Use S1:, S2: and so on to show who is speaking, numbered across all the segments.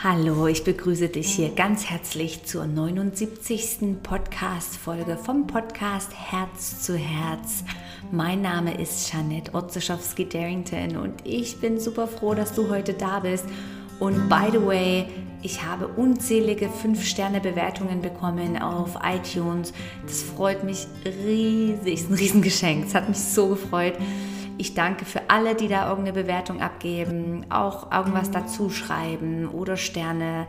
S1: Hallo, ich begrüße dich hier ganz herzlich zur 79. Podcast-Folge vom Podcast Herz zu Herz. Mein Name ist Janette Otzeschowski-Darrington und ich bin super froh, dass du heute da bist. Und by the way, ich habe unzählige 5-Sterne-Bewertungen bekommen auf iTunes. Das freut mich riesig, ist ein Riesengeschenk. Es hat mich so gefreut. Ich danke für alle, die da irgendeine Bewertung abgeben, auch irgendwas dazu schreiben oder Sterne.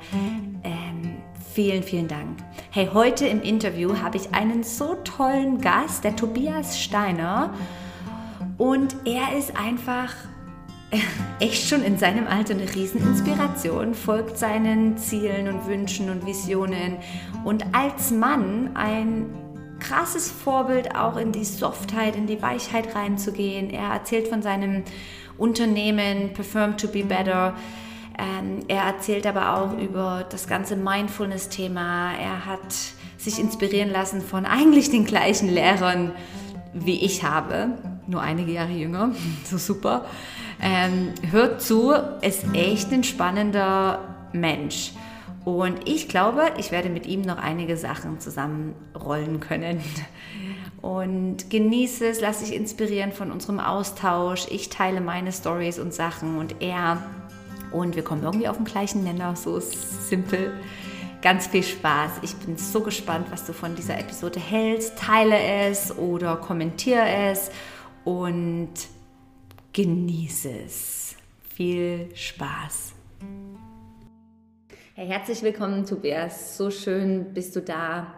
S1: Ähm, vielen, vielen Dank. Hey, heute im Interview habe ich einen so tollen Gast, der Tobias Steiner. Und er ist einfach echt schon in seinem Alter eine Rieseninspiration, folgt seinen Zielen und Wünschen und Visionen und als Mann ein krasses Vorbild, auch in die Softheit, in die Weichheit reinzugehen. Er erzählt von seinem Unternehmen Perform to be Better. Ähm, er erzählt aber auch über das ganze Mindfulness-Thema. Er hat sich inspirieren lassen von eigentlich den gleichen Lehrern, wie ich habe, nur einige Jahre jünger, so super. Ähm, hört zu, ist echt ein spannender Mensch. Und ich glaube, ich werde mit ihm noch einige Sachen zusammenrollen können. Und genieße es, lass dich inspirieren von unserem Austausch. Ich teile meine Stories und Sachen und er. Und wir kommen irgendwie auf den gleichen Nenner, so simpel. Ganz viel Spaß. Ich bin so gespannt, was du von dieser Episode hältst. Teile es oder kommentiere es und genieße es. Viel Spaß. Herzlich willkommen, Tobias. So schön bist du da.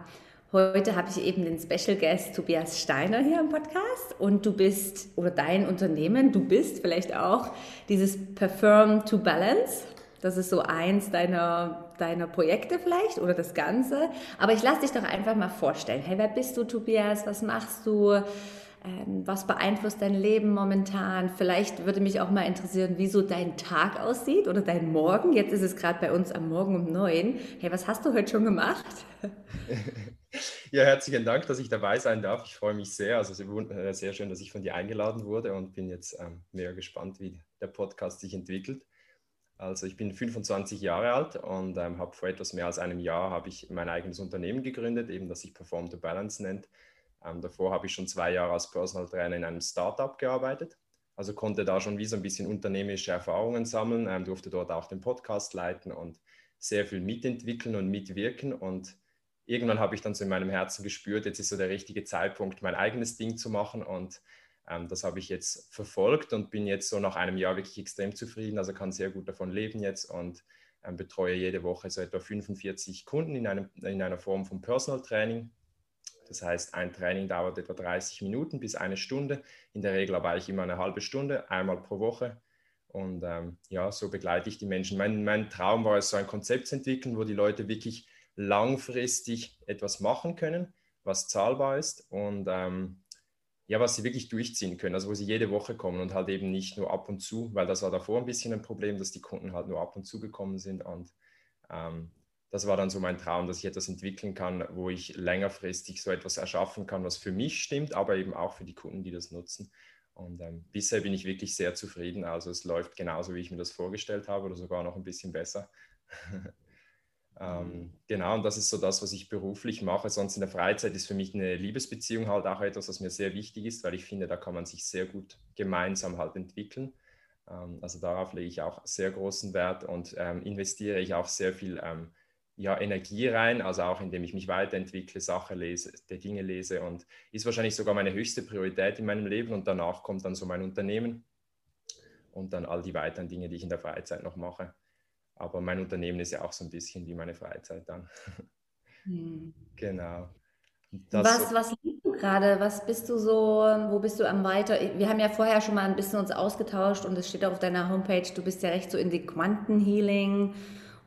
S1: Heute habe ich eben den Special Guest Tobias Steiner hier im Podcast und du bist, oder dein Unternehmen, du bist vielleicht auch dieses Perform to Balance. Das ist so eins deiner, deiner Projekte vielleicht oder das Ganze. Aber ich lasse dich doch einfach mal vorstellen. Hey, wer bist du, Tobias? Was machst du? Ähm, was beeinflusst dein Leben momentan? Vielleicht würde mich auch mal interessieren, wie so dein Tag aussieht oder dein Morgen. Jetzt ist es gerade bei uns am Morgen um neun. Hey, was hast du heute schon gemacht?
S2: Ja, herzlichen Dank, dass ich dabei sein darf. Ich freue mich sehr. Also äh, sehr schön, dass ich von dir eingeladen wurde und bin jetzt ähm, mehr gespannt, wie der Podcast sich entwickelt. Also ich bin 25 Jahre alt und ähm, habe vor etwas mehr als einem Jahr habe ich mein eigenes Unternehmen gegründet, eben das sich Perform to Balance nennt. Ähm, davor habe ich schon zwei Jahre als Personal Trainer in einem Startup gearbeitet. Also konnte da schon wie so ein bisschen unternehmerische Erfahrungen sammeln, ähm, durfte dort auch den Podcast leiten und sehr viel mitentwickeln und mitwirken. Und irgendwann habe ich dann so in meinem Herzen gespürt, jetzt ist so der richtige Zeitpunkt, mein eigenes Ding zu machen. Und ähm, das habe ich jetzt verfolgt und bin jetzt so nach einem Jahr wirklich extrem zufrieden. Also kann sehr gut davon leben jetzt und ähm, betreue jede Woche so etwa 45 Kunden in, einem, in einer Form von Personal Training das heißt, ein Training dauert etwa 30 Minuten bis eine Stunde. In der Regel aber ich immer eine halbe Stunde, einmal pro Woche. Und ähm, ja, so begleite ich die Menschen. Mein, mein Traum war es, so ein Konzept zu entwickeln, wo die Leute wirklich langfristig etwas machen können, was zahlbar ist und ähm, ja, was sie wirklich durchziehen können. Also wo sie jede Woche kommen und halt eben nicht nur ab und zu, weil das war davor ein bisschen ein Problem, dass die Kunden halt nur ab und zu gekommen sind. Und ähm, das war dann so mein Traum, dass ich etwas entwickeln kann, wo ich längerfristig so etwas erschaffen kann, was für mich stimmt, aber eben auch für die Kunden, die das nutzen. Und ähm, bisher bin ich wirklich sehr zufrieden. Also es läuft genauso, wie ich mir das vorgestellt habe oder sogar noch ein bisschen besser. ähm, genau, und das ist so das, was ich beruflich mache. Sonst in der Freizeit ist für mich eine Liebesbeziehung halt auch etwas, was mir sehr wichtig ist, weil ich finde, da kann man sich sehr gut gemeinsam halt entwickeln. Ähm, also darauf lege ich auch sehr großen Wert und ähm, investiere ich auch sehr viel ähm, ja, Energie rein, also auch indem ich mich weiterentwickle, Sachen lese, der Dinge lese und ist wahrscheinlich sogar meine höchste Priorität in meinem Leben und danach kommt dann so mein Unternehmen und dann all die weiteren Dinge, die ich in der Freizeit noch mache. Aber mein Unternehmen ist ja auch so ein bisschen wie meine Freizeit dann. Hm. Genau.
S1: Was, so. was liest du gerade? Was bist du so, wo bist du am weiter? Wir haben ja vorher schon mal ein bisschen uns ausgetauscht und es steht auch auf deiner Homepage, du bist ja recht so in die Quantenhealing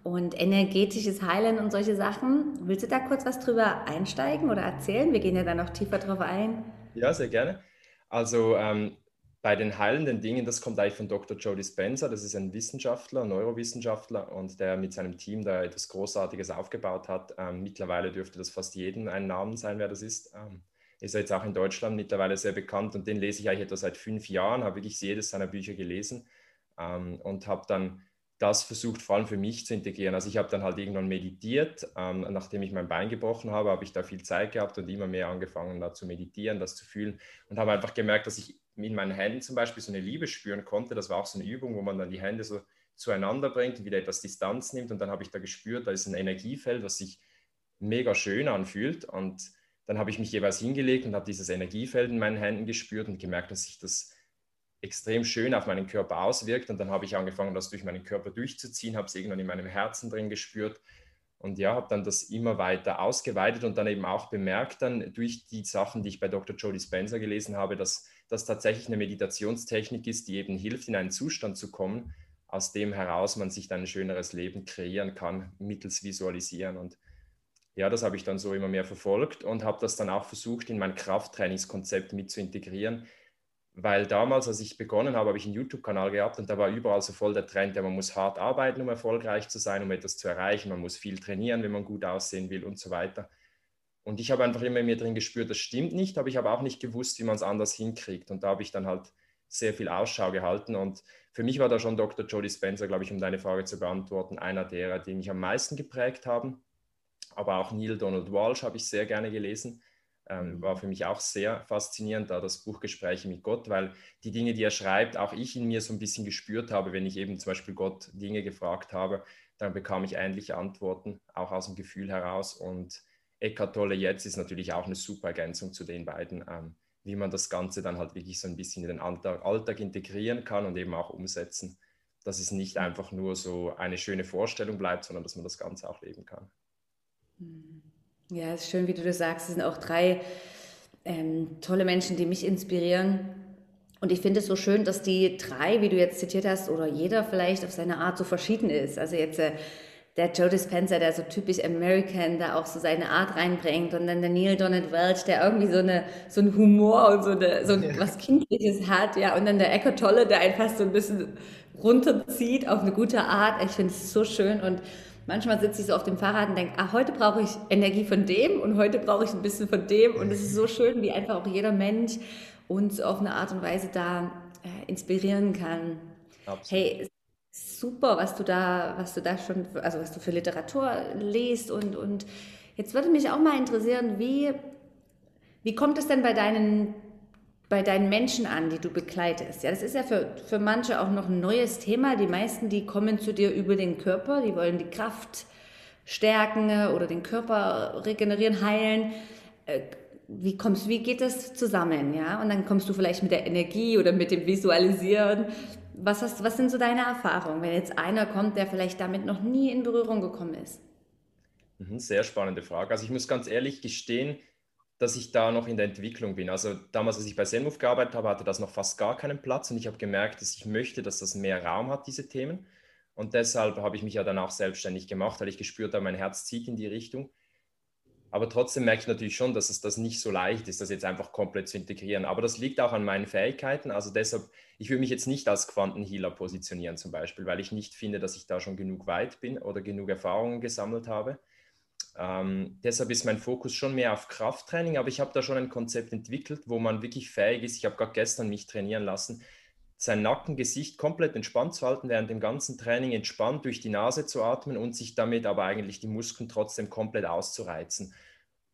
S1: und energetisches Heilen und solche Sachen. Willst du da kurz was drüber einsteigen oder erzählen? Wir gehen ja da noch tiefer drauf ein.
S2: Ja, sehr gerne. Also ähm, bei den heilenden Dingen, das kommt eigentlich von Dr. Joe Dispenza. Das ist ein Wissenschaftler, Neurowissenschaftler und der mit seinem Team da etwas Großartiges aufgebaut hat. Ähm, mittlerweile dürfte das fast jedem ein Namen sein, wer das ist. Ähm, ist er jetzt auch in Deutschland mittlerweile sehr bekannt und den lese ich eigentlich etwa seit fünf Jahren, habe wirklich jedes seiner Bücher gelesen ähm, und habe dann das versucht vor allem für mich zu integrieren. Also ich habe dann halt irgendwann meditiert, ähm, nachdem ich mein Bein gebrochen habe, habe ich da viel Zeit gehabt und immer mehr angefangen da zu meditieren, das zu fühlen und habe einfach gemerkt, dass ich in meinen Händen zum Beispiel so eine Liebe spüren konnte. Das war auch so eine Übung, wo man dann die Hände so zueinander bringt und wieder etwas Distanz nimmt und dann habe ich da gespürt, da ist ein Energiefeld, was sich mega schön anfühlt und dann habe ich mich jeweils hingelegt und habe dieses Energiefeld in meinen Händen gespürt und gemerkt, dass sich das extrem schön auf meinen Körper auswirkt. Und dann habe ich angefangen, das durch meinen Körper durchzuziehen, habe es irgendwann in meinem Herzen drin gespürt. Und ja, habe dann das immer weiter ausgeweitet und dann eben auch bemerkt, dann durch die Sachen, die ich bei Dr. Joe Dispenza gelesen habe, dass das tatsächlich eine Meditationstechnik ist, die eben hilft, in einen Zustand zu kommen, aus dem heraus man sich dann ein schöneres Leben kreieren kann, mittels Visualisieren. Und ja, das habe ich dann so immer mehr verfolgt und habe das dann auch versucht, in mein Krafttrainingskonzept mit zu integrieren, weil damals, als ich begonnen habe, habe ich einen YouTube-Kanal gehabt und da war überall so voll der Trend, ja, man muss hart arbeiten, um erfolgreich zu sein, um etwas zu erreichen, man muss viel trainieren, wenn man gut aussehen will und so weiter. Und ich habe einfach immer in mir drin gespürt, das stimmt nicht, aber ich habe auch nicht gewusst, wie man es anders hinkriegt. Und da habe ich dann halt sehr viel Ausschau gehalten. Und für mich war da schon Dr. Jody Spencer, glaube ich, um deine Frage zu beantworten, einer derer, die mich am meisten geprägt haben. Aber auch Neil Donald Walsh habe ich sehr gerne gelesen. Ähm, mhm. war für mich auch sehr faszinierend, da das Buch Gespräche mit Gott, weil die Dinge, die er schreibt, auch ich in mir so ein bisschen gespürt habe, wenn ich eben zum Beispiel Gott Dinge gefragt habe, dann bekam ich ähnliche Antworten, auch aus dem Gefühl heraus. Und Eckhart Tolle jetzt ist natürlich auch eine super Ergänzung zu den beiden, ähm, wie man das Ganze dann halt wirklich so ein bisschen in den Alltag, Alltag integrieren kann und eben auch umsetzen, dass es nicht einfach nur so eine schöne Vorstellung bleibt, sondern dass man das Ganze auch leben kann.
S1: Mhm. Ja, es ist schön, wie du das sagst. Es sind auch drei ähm, tolle Menschen, die mich inspirieren. Und ich finde es so schön, dass die drei, wie du jetzt zitiert hast, oder jeder vielleicht auf seine Art so verschieden ist. Also jetzt äh, der Joe Dispenza, der so typisch American da auch so seine Art reinbringt und dann der Neil Donald Welch, der irgendwie so eine so ein Humor und so, eine, so ja. was Kindliches hat, ja, und dann der Echo Tolle, der einfach so ein bisschen runterzieht auf eine gute Art. Ich finde es so schön und manchmal sitze ich so auf dem Fahrrad und denke, ah, heute brauche ich Energie von dem und heute brauche ich ein bisschen von dem. Und es ist so schön, wie einfach auch jeder Mensch uns auf eine Art und Weise da äh, inspirieren kann. Absolut. Hey, super, was du da, was du da schon, also was du für Literatur liest und, und jetzt würde mich auch mal interessieren, wie, wie kommt es denn bei deinen bei deinen Menschen an, die du begleitest. Ja, das ist ja für, für manche auch noch ein neues Thema. Die meisten, die kommen zu dir über den Körper, die wollen die Kraft stärken oder den Körper regenerieren, heilen. Äh, wie kommst, wie geht das zusammen, ja? Und dann kommst du vielleicht mit der Energie oder mit dem Visualisieren. Was hast, was sind so deine Erfahrungen, wenn jetzt einer kommt, der vielleicht damit noch nie in Berührung gekommen ist?
S2: Mhm, sehr spannende Frage. Also ich muss ganz ehrlich gestehen, dass ich da noch in der Entwicklung bin. Also damals, als ich bei Zenmove gearbeitet habe, hatte das noch fast gar keinen Platz und ich habe gemerkt, dass ich möchte, dass das mehr Raum hat, diese Themen. Und deshalb habe ich mich ja dann auch selbstständig gemacht, weil ich gespürt habe, mein Herz zieht in die Richtung. Aber trotzdem merke ich natürlich schon, dass es das nicht so leicht ist, das jetzt einfach komplett zu integrieren. Aber das liegt auch an meinen Fähigkeiten. Also deshalb, ich will mich jetzt nicht als Quantenhealer positionieren zum Beispiel, weil ich nicht finde, dass ich da schon genug weit bin oder genug Erfahrungen gesammelt habe. Ähm, deshalb ist mein Fokus schon mehr auf Krafttraining, aber ich habe da schon ein Konzept entwickelt, wo man wirklich fähig ist. Ich habe gerade gestern mich trainieren lassen, sein Nackengesicht komplett entspannt zu halten, während dem ganzen Training entspannt durch die Nase zu atmen und sich damit aber eigentlich die Muskeln trotzdem komplett auszureizen,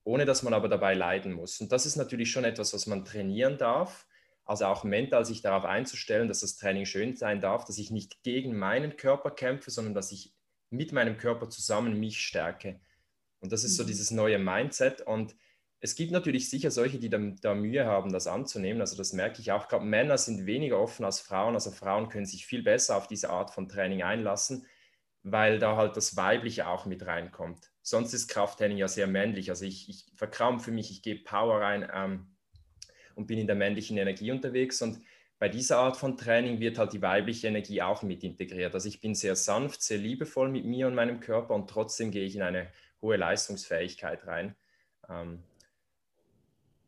S2: ohne dass man aber dabei leiden muss. Und das ist natürlich schon etwas, was man trainieren darf. Also auch mental sich darauf einzustellen, dass das Training schön sein darf, dass ich nicht gegen meinen Körper kämpfe, sondern dass ich mit meinem Körper zusammen mich stärke. Und das ist so mhm. dieses neue Mindset. Und es gibt natürlich sicher solche, die da, da, Mühe haben, das anzunehmen. Also das merke ich auch. Ich glaube, Männer sind weniger offen als Frauen. Also Frauen können sich viel besser auf diese Art von Training einlassen, weil da halt das Weibliche auch mit reinkommt. Sonst ist Krafttraining ja sehr männlich. Also ich, ich verkrampfe mich, ich gebe Power rein ähm, und bin in der männlichen Energie unterwegs. Und bei dieser Art von Training wird halt die weibliche Energie auch mit integriert. Also ich bin sehr sanft, sehr liebevoll mit mir und meinem Körper und trotzdem gehe ich in eine hohe Leistungsfähigkeit rein. Ähm,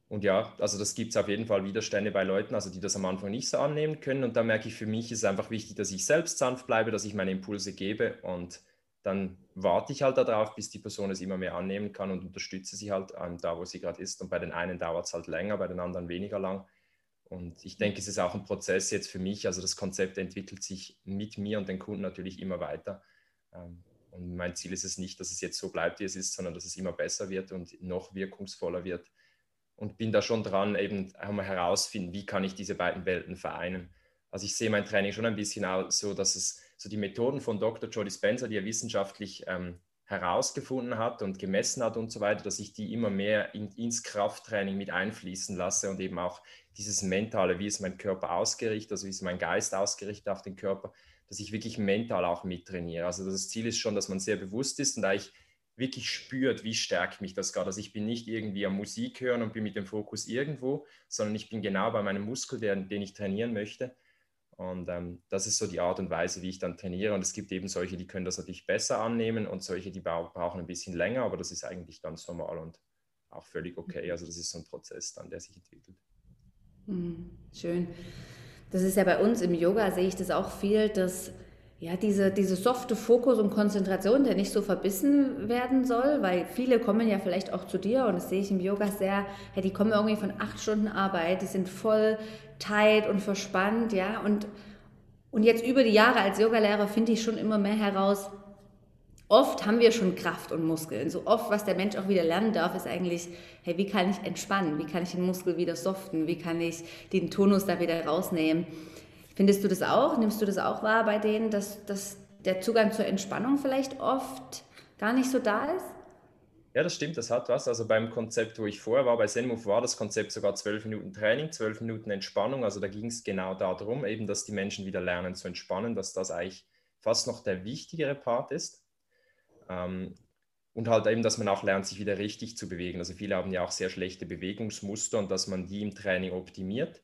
S2: und ja, also das gibt es auf jeden Fall Widerstände bei Leuten, also die das am Anfang nicht so annehmen können. Und da merke ich, für mich ist einfach wichtig, dass ich selbst sanft bleibe, dass ich meine Impulse gebe und dann warte ich halt darauf, bis die Person es immer mehr annehmen kann und unterstütze sie halt ähm, da, wo sie gerade ist. Und bei den einen dauert es halt länger, bei den anderen weniger lang. Und ich denke, es ist auch ein Prozess jetzt für mich. Also das Konzept entwickelt sich mit mir und den Kunden natürlich immer weiter. Ähm, und mein Ziel ist es nicht, dass es jetzt so bleibt, wie es ist, sondern dass es immer besser wird und noch wirkungsvoller wird. Und bin da schon dran, eben einmal herausfinden, wie kann ich diese beiden Welten vereinen. Also ich sehe mein Training schon ein bisschen so, dass es so die Methoden von Dr. Joe Dispenza, die er wissenschaftlich ähm, herausgefunden hat und gemessen hat und so weiter, dass ich die immer mehr in, ins Krafttraining mit einfließen lasse und eben auch dieses Mentale, wie ist mein Körper ausgerichtet, also wie ist mein Geist ausgerichtet auf den Körper, dass ich wirklich mental auch mittrainiere. Also das Ziel ist schon, dass man sehr bewusst ist und eigentlich wirklich spürt, wie stärkt mich das gerade. Also ich bin nicht irgendwie am Musik hören und bin mit dem Fokus irgendwo, sondern ich bin genau bei meinem Muskel, den, den ich trainieren möchte. Und ähm, das ist so die Art und Weise, wie ich dann trainiere. Und es gibt eben solche, die können das natürlich besser annehmen und solche, die brauchen ein bisschen länger, aber das ist eigentlich ganz normal und auch völlig okay. Also das ist so ein Prozess dann, der sich entwickelt.
S1: Hm, schön. Das ist ja bei uns im Yoga, sehe ich das auch viel, dass ja, diese, diese softe Fokus und Konzentration, der nicht so verbissen werden soll, weil viele kommen ja vielleicht auch zu dir und das sehe ich im Yoga sehr, ja, die kommen irgendwie von acht Stunden Arbeit, die sind voll tight und verspannt, ja, und, und jetzt über die Jahre als Yogalehrer finde ich schon immer mehr heraus, oft haben wir schon Kraft und Muskeln. So oft, was der Mensch auch wieder lernen darf, ist eigentlich, hey, wie kann ich entspannen? Wie kann ich den Muskel wieder soften? Wie kann ich den Tonus da wieder rausnehmen? Findest du das auch? Nimmst du das auch wahr bei denen, dass, dass der Zugang zur Entspannung vielleicht oft gar nicht so da ist?
S2: Ja, das stimmt, das hat was. Also beim Konzept, wo ich vorher war, bei Zenmove war das Konzept sogar zwölf Minuten Training, zwölf Minuten Entspannung. Also da ging es genau darum, eben, dass die Menschen wieder lernen zu entspannen, dass das eigentlich fast noch der wichtigere Part ist. Ähm, und halt eben, dass man auch lernt, sich wieder richtig zu bewegen. Also viele haben ja auch sehr schlechte Bewegungsmuster und dass man die im Training optimiert.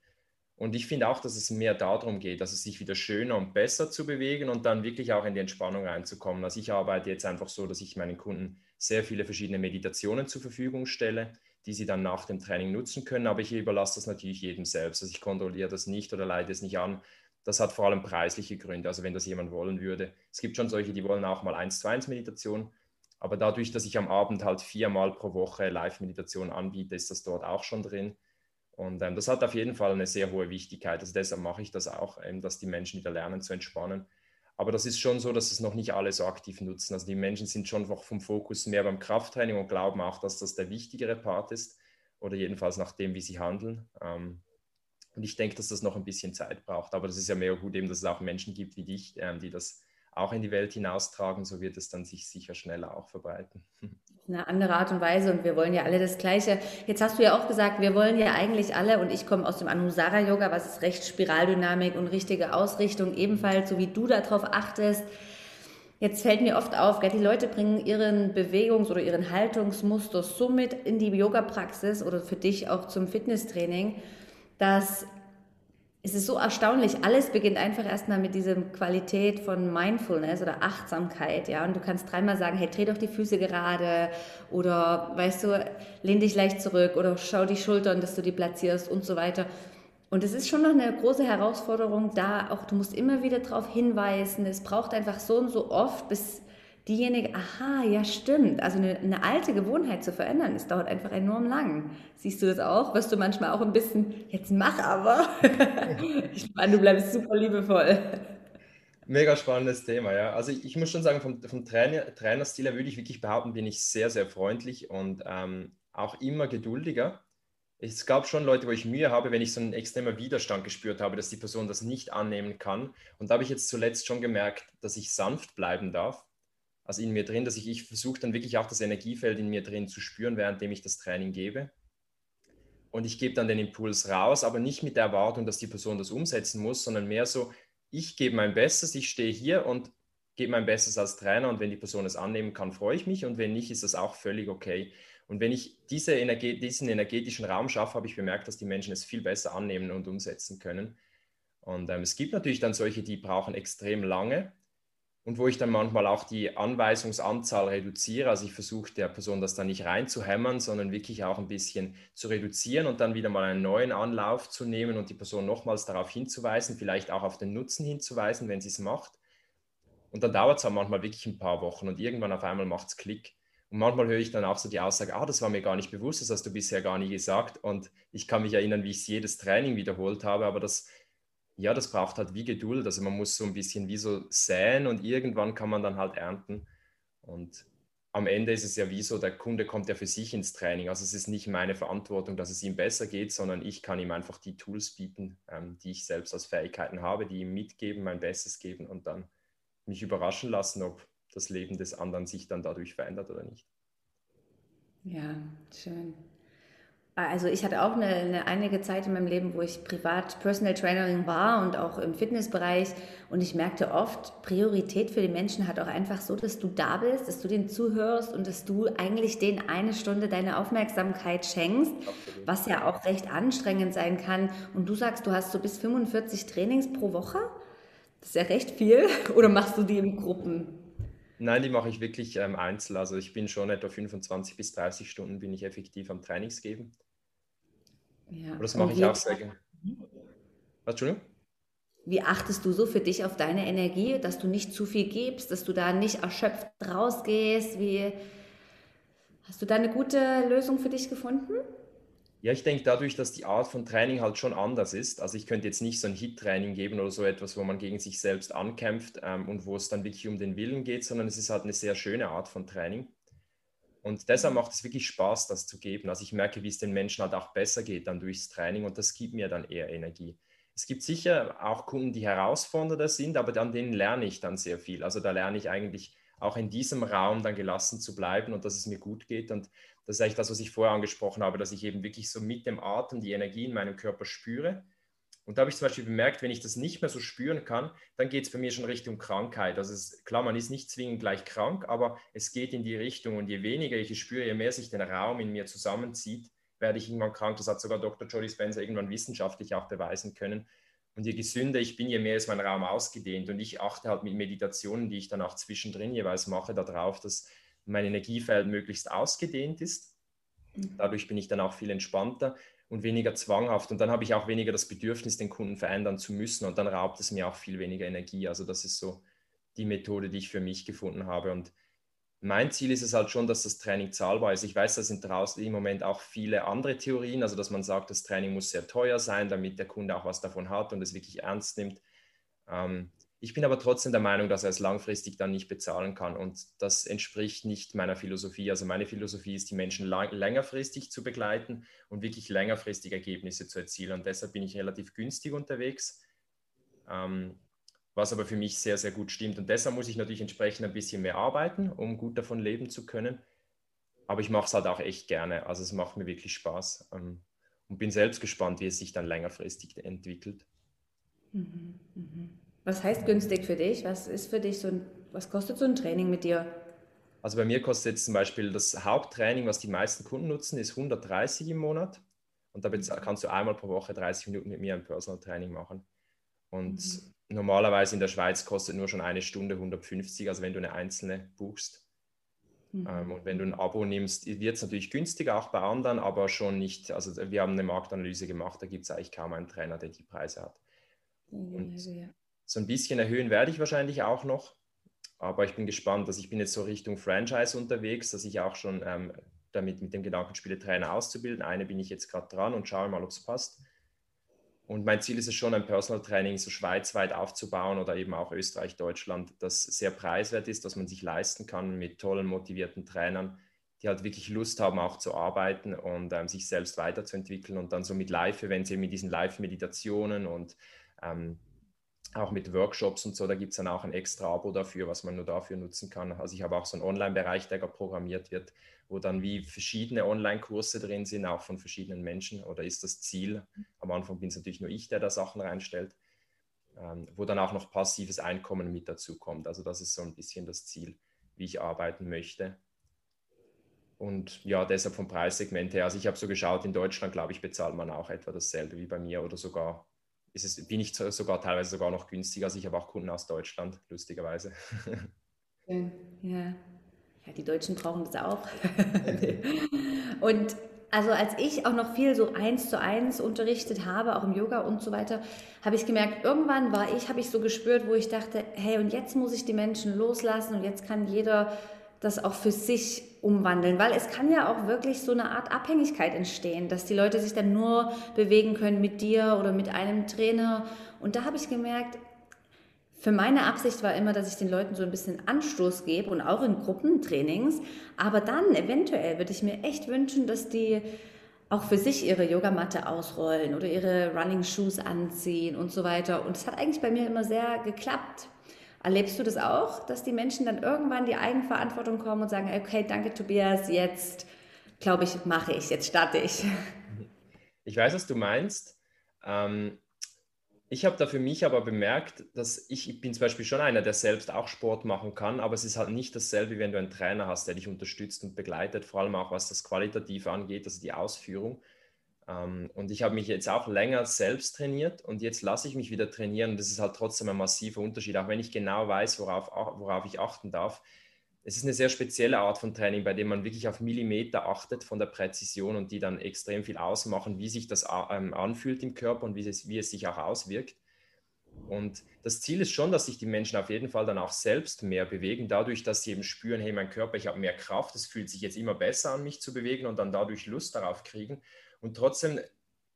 S2: Und ich finde auch, dass es mehr darum geht, dass es sich wieder schöner und besser zu bewegen und dann wirklich auch in die Entspannung reinzukommen. Also ich arbeite jetzt einfach so, dass ich meinen Kunden sehr viele verschiedene Meditationen zur Verfügung stelle, die sie dann nach dem Training nutzen können. Aber ich überlasse das natürlich jedem selbst. Also ich kontrolliere das nicht oder leite es nicht an. Das hat vor allem preisliche Gründe. Also wenn das jemand wollen würde. Es gibt schon solche, die wollen auch mal 1 zu 1 Meditation. Aber dadurch, dass ich am Abend halt viermal pro Woche Live-Meditation anbiete, ist das dort auch schon drin. Und ähm, das hat auf jeden Fall eine sehr hohe Wichtigkeit. Also deshalb mache ich das auch, ähm, dass die Menschen wieder lernen zu entspannen. Aber das ist schon so, dass es noch nicht alle so aktiv nutzen. Also die Menschen sind schon noch vom Fokus mehr beim Krafttraining und glauben auch, dass das der wichtigere Part ist. Oder jedenfalls nach dem, wie sie handeln. Ähm, und ich denke, dass das noch ein bisschen Zeit braucht. Aber das ist ja mehr gut, eben, dass es auch Menschen gibt wie dich, ähm, die das auch in die Welt hinaustragen. So wird es dann sich sicher schneller auch verbreiten.
S1: eine andere Art und Weise und wir wollen ja alle das Gleiche. Jetzt hast du ja auch gesagt, wir wollen ja eigentlich alle, und ich komme aus dem Anusara Yoga, was ist recht Spiraldynamik und richtige Ausrichtung, ebenfalls, so wie du darauf achtest. Jetzt fällt mir oft auf, die Leute bringen ihren Bewegungs- oder ihren Haltungsmuster so mit in die Yoga-Praxis oder für dich auch zum Fitnesstraining, dass es ist so erstaunlich. Alles beginnt einfach erstmal mit dieser Qualität von Mindfulness oder Achtsamkeit, ja. Und du kannst dreimal sagen, hey, dreh doch die Füße gerade oder, weißt du, lehn dich leicht zurück oder schau die Schultern, dass du die platzierst und so weiter. Und es ist schon noch eine große Herausforderung da. Auch du musst immer wieder darauf hinweisen. Es braucht einfach so und so oft, bis diejenige, aha, ja stimmt, also eine, eine, alte Gewohnheit zu verändern, es dauert einfach enorm lang. Siehst du das auch? Wirst du manchmal auch ein bisschen, jetzt mach aber. ich meine, du bleibst super liebevoll.
S2: Mega spannendes Thema, ja. Also ich, ich muss schon sagen, vom, vom Trainer, Trainerstil her würde ich wirklich behaupten, bin ich sehr, sehr freundlich und ähm, auch immer geduldiger. Es gab schon Leute, wo ich Mühe habe, wenn ich so einen extremen Widerstand gespürt habe, dass die Person das nicht annehmen kann. Und da habe ich jetzt zuletzt schon gemerkt, dass ich sanft bleiben darf also in mir drin, dass ich, ich versuche dann wirklich auch das Energiefeld in mir drin zu spüren, währenddem ich das Training gebe. Und ich gebe dann den Impuls raus, aber nicht mit der Erwartung, dass die Person das umsetzen muss, sondern mehr so, ich gebe mein Bestes, ich stehe hier und gebe mein Bestes als Trainer und wenn die Person es annehmen kann, freue ich mich und wenn nicht, ist das auch völlig okay. Und wenn ich diese Energie, diesen energetischen Raum schaffe, habe ich bemerkt, dass die Menschen es viel besser annehmen und umsetzen können. Und ähm, es gibt natürlich dann solche, die brauchen extrem lange, und wo ich dann manchmal auch die Anweisungsanzahl reduziere. Also ich versuche der Person das dann nicht reinzuhämmern, sondern wirklich auch ein bisschen zu reduzieren und dann wieder mal einen neuen Anlauf zu nehmen und die Person nochmals darauf hinzuweisen, vielleicht auch auf den Nutzen hinzuweisen, wenn sie es macht. Und dann dauert es auch manchmal wirklich ein paar Wochen und irgendwann auf einmal macht es Klick. Und manchmal höre ich dann auch so die Aussage, ah, das war mir gar nicht bewusst, das hast du bisher gar nie gesagt. Und ich kann mich erinnern, wie ich jedes Training wiederholt habe, aber das, ja, das braucht halt wie Geduld. Also man muss so ein bisschen wie so säen und irgendwann kann man dann halt ernten. Und am Ende ist es ja wie so, der Kunde kommt ja für sich ins Training. Also es ist nicht meine Verantwortung, dass es ihm besser geht, sondern ich kann ihm einfach die Tools bieten, ähm, die ich selbst als Fähigkeiten habe, die ihm mitgeben, mein Bestes geben und dann mich überraschen lassen, ob das Leben des anderen sich dann dadurch verändert oder nicht.
S1: Ja, schön. Also ich hatte auch eine, eine, einige Zeit in meinem Leben, wo ich privat Personal Trainerin war und auch im Fitnessbereich. Und ich merkte oft, Priorität für die Menschen hat auch einfach so, dass du da bist, dass du denen zuhörst und dass du eigentlich denen eine Stunde deine Aufmerksamkeit schenkst, Absolut. was ja auch recht anstrengend sein kann. Und du sagst, du hast so bis 45 Trainings pro Woche. Das ist ja recht viel. Oder machst du die in Gruppen?
S2: Nein, die mache ich wirklich ähm, einzeln. Also ich bin schon etwa 25 bis 30 Stunden bin ich effektiv am Trainings geben. Ja. Aber das mache ich auch sehr gerne. Was, Entschuldigung?
S1: Wie achtest du so für dich auf deine Energie, dass du nicht zu viel gibst, dass du da nicht erschöpft rausgehst? Wie hast du da eine gute Lösung für dich gefunden?
S2: Ja, ich denke dadurch, dass die Art von Training halt schon anders ist. Also ich könnte jetzt nicht so ein Hit-Training geben oder so etwas, wo man gegen sich selbst ankämpft ähm, und wo es dann wirklich um den Willen geht, sondern es ist halt eine sehr schöne Art von Training. Und deshalb macht es wirklich Spaß, das zu geben. Also ich merke, wie es den Menschen halt auch besser geht dann durchs Training und das gibt mir dann eher Energie. Es gibt sicher auch Kunden, die herausfordernder sind, aber an denen lerne ich dann sehr viel. Also da lerne ich eigentlich auch in diesem Raum dann gelassen zu bleiben und dass es mir gut geht. Und das ist eigentlich das, was ich vorher angesprochen habe, dass ich eben wirklich so mit dem Atem die Energie in meinem Körper spüre. Und da habe ich zum Beispiel bemerkt, wenn ich das nicht mehr so spüren kann, dann geht es bei mir schon Richtung Krankheit. Also es, klar, man ist nicht zwingend gleich krank, aber es geht in die Richtung. Und je weniger ich es spüre, je mehr sich der Raum in mir zusammenzieht, werde ich irgendwann krank. Das hat sogar Dr. Jody Spencer irgendwann wissenschaftlich auch beweisen können. Und je gesünder ich bin, je mehr ist mein Raum ausgedehnt. Und ich achte halt mit Meditationen, die ich dann auch zwischendrin jeweils mache, darauf, dass mein Energiefeld möglichst ausgedehnt ist. Mhm. Dadurch bin ich dann auch viel entspannter und weniger zwanghaft. Und dann habe ich auch weniger das Bedürfnis, den Kunden verändern zu müssen. Und dann raubt es mir auch viel weniger Energie. Also das ist so die Methode, die ich für mich gefunden habe. Und mein Ziel ist es halt schon, dass das Training zahlbar ist. Ich weiß, da sind draußen im Moment auch viele andere Theorien, also dass man sagt, das Training muss sehr teuer sein, damit der Kunde auch was davon hat und es wirklich ernst nimmt. Ähm, ich bin aber trotzdem der Meinung, dass er es langfristig dann nicht bezahlen kann und das entspricht nicht meiner Philosophie. Also meine Philosophie ist, die Menschen lang, längerfristig zu begleiten und wirklich längerfristig Ergebnisse zu erzielen. Und deshalb bin ich relativ günstig unterwegs, ähm, was aber für mich sehr, sehr gut stimmt. Und deshalb muss ich natürlich entsprechend ein bisschen mehr arbeiten, um gut davon leben zu können. Aber ich mache es halt auch echt gerne. Also es macht mir wirklich Spaß ähm, und bin selbst gespannt, wie es sich dann längerfristig entwickelt.
S1: Mhm, mh. Was heißt günstig für dich? Was ist für dich so ein, was kostet so ein Training mit dir?
S2: Also bei mir kostet jetzt zum Beispiel das Haupttraining, was die meisten Kunden nutzen, ist 130 im Monat. Und da kannst du einmal pro Woche 30 Minuten mit mir ein Personal Training machen. Und mhm. normalerweise in der Schweiz kostet nur schon eine Stunde 150, also wenn du eine einzelne buchst. Mhm. Ähm, und wenn du ein Abo nimmst, wird es natürlich günstiger, auch bei anderen, aber schon nicht. Also wir haben eine Marktanalyse gemacht, da gibt es eigentlich kaum einen Trainer, der die Preise hat. Und also, ja. So ein bisschen erhöhen werde ich wahrscheinlich auch noch. Aber ich bin gespannt, dass ich bin jetzt so Richtung Franchise unterwegs, dass ich auch schon ähm, damit mit dem Gedanken spiele, Trainer auszubilden. Eine bin ich jetzt gerade dran und schaue mal, ob es passt. Und mein Ziel ist es schon, ein Personal Training so schweizweit aufzubauen oder eben auch Österreich, Deutschland, das sehr preiswert ist, dass man sich leisten kann mit tollen, motivierten Trainern, die halt wirklich Lust haben, auch zu arbeiten und ähm, sich selbst weiterzuentwickeln und dann so mit Live-Events, eben mit diesen Live-Meditationen und ähm, auch mit Workshops und so, da gibt es dann auch ein extra Abo dafür, was man nur dafür nutzen kann. Also ich habe auch so einen Online-Bereich, der programmiert wird, wo dann wie verschiedene Online-Kurse drin sind, auch von verschiedenen Menschen. Oder ist das Ziel? Am Anfang bin es natürlich nur ich, der da Sachen reinstellt, ähm, wo dann auch noch passives Einkommen mit dazu kommt. Also das ist so ein bisschen das Ziel, wie ich arbeiten möchte. Und ja, deshalb vom Preissegment her. Also ich habe so geschaut, in Deutschland, glaube ich, bezahlt man auch etwa dasselbe wie bei mir oder sogar ist es, bin ich sogar teilweise sogar noch günstiger. Also ich habe auch Kunden aus Deutschland, lustigerweise.
S1: Ja, ja die Deutschen brauchen das auch. und also als ich auch noch viel so eins zu eins unterrichtet habe, auch im Yoga und so weiter, habe ich gemerkt, irgendwann war ich, habe ich so gespürt, wo ich dachte, hey, und jetzt muss ich die Menschen loslassen und jetzt kann jeder das auch für sich umwandeln, weil es kann ja auch wirklich so eine Art Abhängigkeit entstehen, dass die Leute sich dann nur bewegen können mit dir oder mit einem Trainer. Und da habe ich gemerkt, für meine Absicht war immer, dass ich den Leuten so ein bisschen Anstoß gebe und auch in Gruppentrainings. Aber dann eventuell würde ich mir echt wünschen, dass die auch für sich ihre Yogamatte ausrollen oder ihre Running Shoes anziehen und so weiter. Und es hat eigentlich bei mir immer sehr geklappt. Erlebst du das auch, dass die Menschen dann irgendwann die Eigenverantwortung kommen und sagen, okay, danke Tobias, jetzt glaube ich, mache ich, jetzt starte ich.
S2: Ich weiß, was du meinst. Ähm, ich habe da für mich aber bemerkt, dass ich, ich bin zum Beispiel schon einer, der selbst auch Sport machen kann, aber es ist halt nicht dasselbe, wenn du einen Trainer hast, der dich unterstützt und begleitet, vor allem auch was das Qualitative angeht, also die Ausführung. Ähm, und ich habe mich jetzt auch länger selbst trainiert und jetzt lasse ich mich wieder trainieren. Das ist halt trotzdem ein massiver Unterschied, auch wenn ich genau weiß, worauf, worauf ich achten darf. Es ist eine sehr spezielle Art von Training, bei dem man wirklich auf Millimeter achtet von der Präzision und die dann extrem viel ausmachen, wie sich das ähm, anfühlt im Körper und wie es, wie es sich auch auswirkt. Und das Ziel ist schon, dass sich die Menschen auf jeden Fall dann auch selbst mehr bewegen, dadurch, dass sie eben spüren, hey, mein Körper, ich habe mehr Kraft, es fühlt sich jetzt immer besser an, mich zu bewegen und dann dadurch Lust darauf kriegen. Und trotzdem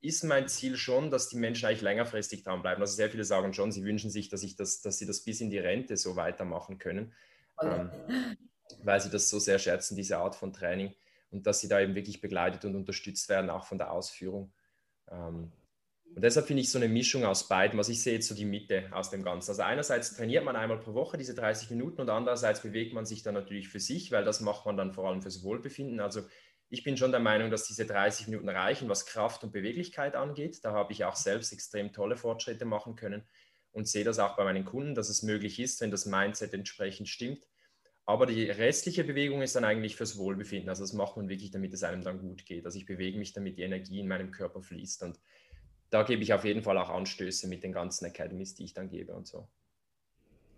S2: ist mein Ziel schon, dass die Menschen eigentlich längerfristig dranbleiben. Also sehr viele sagen schon, sie wünschen sich, dass, ich das, dass sie das bis in die Rente so weitermachen können ähm, weil sie das so sehr schätzen, diese Art von Training und dass sie da eben wirklich begleitet und unterstützt werden, auch von der Ausführung. Ähm, und deshalb finde ich so eine Mischung aus beiden, was ich sehe jetzt so die Mitte aus dem Ganzen. Also einerseits trainiert man einmal pro Woche diese 30 Minuten und andererseits bewegt man sich dann natürlich für sich, weil das macht man dann vor allem fürs Wohlbefinden. Also ich bin schon der Meinung, dass diese 30 Minuten reichen, was Kraft und Beweglichkeit angeht. Da habe ich auch selbst extrem tolle Fortschritte machen können und sehe das auch bei meinen Kunden, dass es möglich ist, wenn das Mindset entsprechend stimmt. Aber die restliche Bewegung ist dann eigentlich fürs Wohlbefinden. Also das macht man wirklich, damit es einem dann gut geht. Also ich bewege mich, damit die Energie in meinem Körper fließt. Und da gebe ich auf jeden Fall auch Anstöße mit den ganzen Academies, die ich dann gebe und so.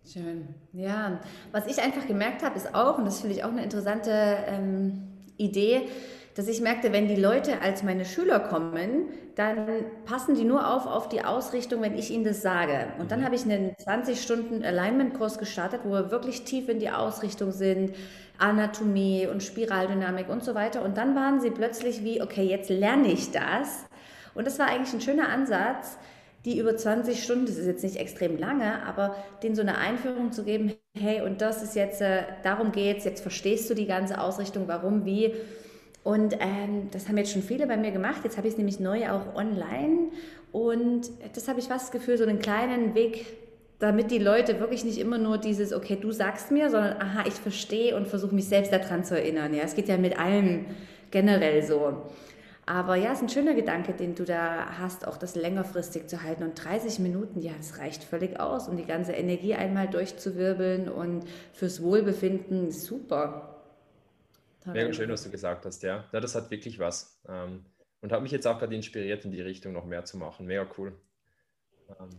S1: Schön. Ja, was ich einfach gemerkt habe, ist auch, und das finde ich auch eine interessante ähm, Idee, dass ich merkte, wenn die Leute als meine Schüler kommen, dann passen die nur auf auf die Ausrichtung, wenn ich ihnen das sage. Und dann mhm. habe ich einen 20 Stunden Alignment-Kurs gestartet, wo wir wirklich tief in die Ausrichtung sind, Anatomie und Spiraldynamik und so weiter. Und dann waren sie plötzlich wie, okay, jetzt lerne ich das. Und das war eigentlich ein schöner Ansatz, die über 20 Stunden, das ist jetzt nicht extrem lange, aber denen so eine Einführung zu geben, hey, und das ist jetzt, äh, darum geht's, jetzt verstehst du die ganze Ausrichtung, warum, wie. Und ähm, das haben jetzt schon viele bei mir gemacht. Jetzt habe ich es nämlich neu auch online. Und das habe ich fast das Gefühl, so einen kleinen Weg, damit die Leute wirklich nicht immer nur dieses, okay, du sagst mir, sondern aha, ich verstehe und versuche mich selbst daran zu erinnern. Ja, es geht ja mit allem generell so. Aber ja, es ist ein schöner Gedanke, den du da hast, auch das längerfristig zu halten. Und 30 Minuten, ja, das reicht völlig aus, um die ganze Energie einmal durchzuwirbeln und fürs Wohlbefinden super.
S2: Mega schön, was du gesagt hast, ja. ja das hat wirklich was. Ähm, und hat mich jetzt auch gerade inspiriert, in die Richtung noch mehr zu machen. Mega cool.
S1: Ähm,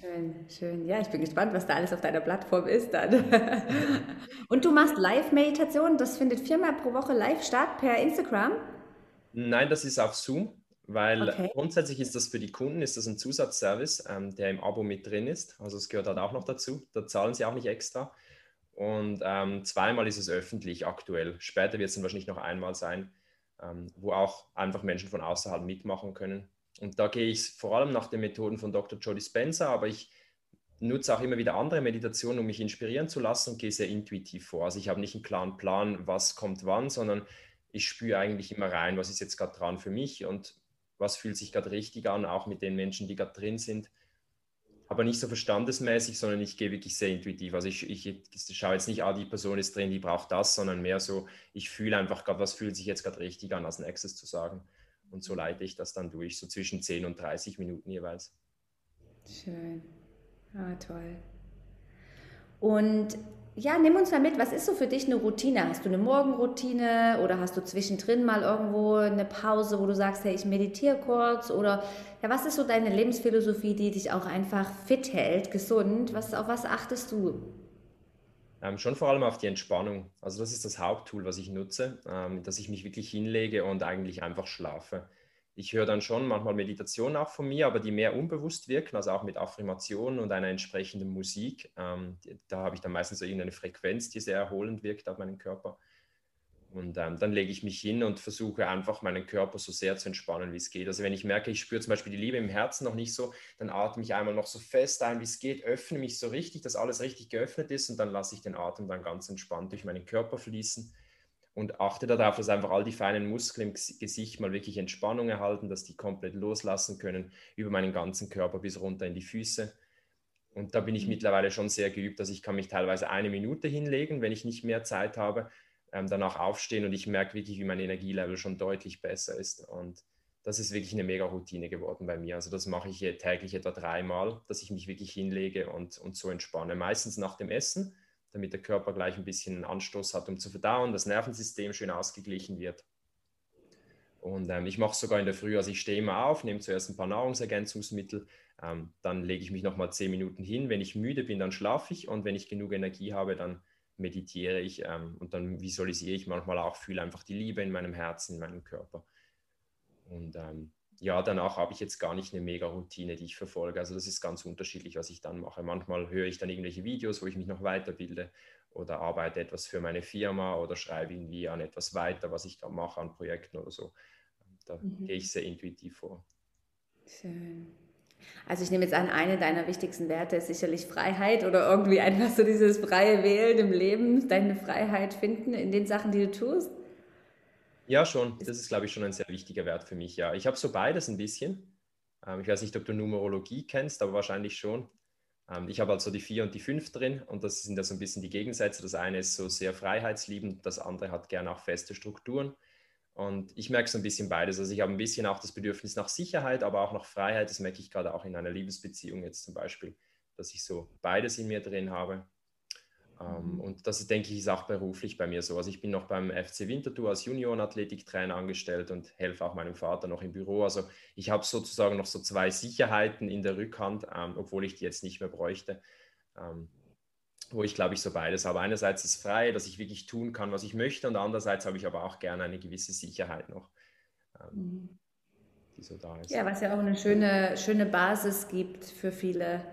S1: Schön, schön. Ja, ich bin gespannt, was da alles auf deiner Plattform ist dann. Und du machst Live-Meditation, das findet viermal pro Woche live statt per Instagram?
S2: Nein, das ist auf Zoom, weil okay. grundsätzlich ist das für die Kunden ist das ein Zusatzservice, ähm, der im Abo mit drin ist. Also es gehört halt auch noch dazu. Da zahlen sie auch nicht extra. Und ähm, zweimal ist es öffentlich aktuell. Später wird es dann wahrscheinlich noch einmal sein, ähm, wo auch einfach Menschen von außerhalb mitmachen können. Und da gehe ich vor allem nach den Methoden von Dr. Joe Dispenza, aber ich nutze auch immer wieder andere Meditationen, um mich inspirieren zu lassen und gehe sehr intuitiv vor. Also ich habe nicht einen klaren Plan, was kommt wann, sondern ich spüre eigentlich immer rein, was ist jetzt gerade dran für mich und was fühlt sich gerade richtig an, auch mit den Menschen, die gerade drin sind aber nicht so verstandesmäßig, sondern ich gehe wirklich sehr intuitiv. Also ich, ich, ich schaue jetzt nicht, ah, die Person ist drin, die braucht das, sondern mehr so, ich fühle einfach gerade, was fühlt sich jetzt gerade richtig an, als nächstes zu sagen. Und so leite ich das dann durch, so zwischen 10 und 30 Minuten jeweils.
S1: Schön. Ah, toll. Und ja, nimm uns mal mit, was ist so für dich eine Routine? Hast du eine Morgenroutine oder hast du zwischendrin mal irgendwo eine Pause, wo du sagst, hey, ich meditiere kurz? Oder ja, was ist so deine Lebensphilosophie, die dich auch einfach fit hält, gesund? Was, auf was achtest du?
S2: Ähm, schon vor allem auf die Entspannung. Also das ist das Haupttool, was ich nutze, ähm, dass ich mich wirklich hinlege und eigentlich einfach schlafe. Ich höre dann schon manchmal Meditationen auch von mir, aber die mehr unbewusst wirken, also auch mit Affirmationen und einer entsprechenden Musik. Ähm, da habe ich dann meistens so irgendeine Frequenz, die sehr erholend wirkt auf meinen Körper. Und ähm, dann lege ich mich hin und versuche einfach meinen Körper so sehr zu entspannen, wie es geht. Also wenn ich merke, ich spüre zum Beispiel die Liebe im Herzen noch nicht so, dann atme ich einmal noch so fest ein, wie es geht, öffne mich so richtig, dass alles richtig geöffnet ist und dann lasse ich den Atem dann ganz entspannt durch meinen Körper fließen und achte darauf, dass einfach all die feinen Muskeln im Gesicht mal wirklich Entspannung erhalten, dass die komplett loslassen können über meinen ganzen Körper bis runter in die Füße. Und da bin ich mhm. mittlerweile schon sehr geübt, dass ich kann mich teilweise eine Minute hinlegen, wenn ich nicht mehr Zeit habe, ähm, danach aufstehen und ich merke wirklich, wie mein Energielevel schon deutlich besser ist. Und das ist wirklich eine mega Routine geworden bei mir. Also das mache ich täglich etwa dreimal, dass ich mich wirklich hinlege und, und so entspanne. Meistens nach dem Essen damit der Körper gleich ein bisschen Anstoß hat, um zu verdauen, das Nervensystem schön ausgeglichen wird. Und ähm, ich mache sogar in der Früh, also ich stehe immer auf, nehme zuerst ein paar Nahrungsergänzungsmittel, ähm, dann lege ich mich nochmal zehn Minuten hin. Wenn ich müde bin, dann schlafe ich und wenn ich genug Energie habe, dann meditiere ich ähm, und dann visualisiere ich manchmal auch, fühle einfach die Liebe in meinem Herzen, in meinem Körper. Und ähm, ja, danach habe ich jetzt gar nicht eine mega Routine, die ich verfolge. Also das ist ganz unterschiedlich, was ich dann mache. Manchmal höre ich dann irgendwelche Videos, wo ich mich noch weiterbilde oder arbeite etwas für meine Firma oder schreibe irgendwie an etwas weiter, was ich da mache an Projekten oder so. Da mhm. gehe ich sehr intuitiv vor.
S1: Schön. Also ich nehme jetzt an, eine deiner wichtigsten Werte ist sicherlich Freiheit oder irgendwie einfach so dieses freie Wählen im Leben, deine Freiheit finden in den Sachen, die du tust.
S2: Ja, schon. Das ist, glaube ich, schon ein sehr wichtiger Wert für mich. Ja, ich habe so beides ein bisschen. Ähm, ich weiß nicht, ob du Numerologie kennst, aber wahrscheinlich schon. Ähm, ich habe also die 4 und die 5 drin und das sind ja so ein bisschen die Gegensätze. Das eine ist so sehr freiheitsliebend, das andere hat gerne auch feste Strukturen. Und ich merke so ein bisschen beides. Also ich habe ein bisschen auch das Bedürfnis nach Sicherheit, aber auch nach Freiheit. Das merke ich gerade auch in einer Liebesbeziehung jetzt zum Beispiel, dass ich so beides in mir drin habe. Ähm, mhm. Und das, denke ich, ist auch beruflich bei mir so. Also ich bin noch beim FC Winterthur als Juniorenathletiktrainer angestellt und helfe auch meinem Vater noch im Büro. Also ich habe sozusagen noch so zwei Sicherheiten in der Rückhand, ähm, obwohl ich die jetzt nicht mehr bräuchte. Ähm, wo ich glaube ich so beides habe. Einerseits ist frei, dass ich wirklich tun kann, was ich möchte, und andererseits habe ich aber auch gerne eine gewisse Sicherheit noch, ähm,
S1: mhm. die so da ist. Ja, was ja auch eine schöne, schöne Basis gibt für viele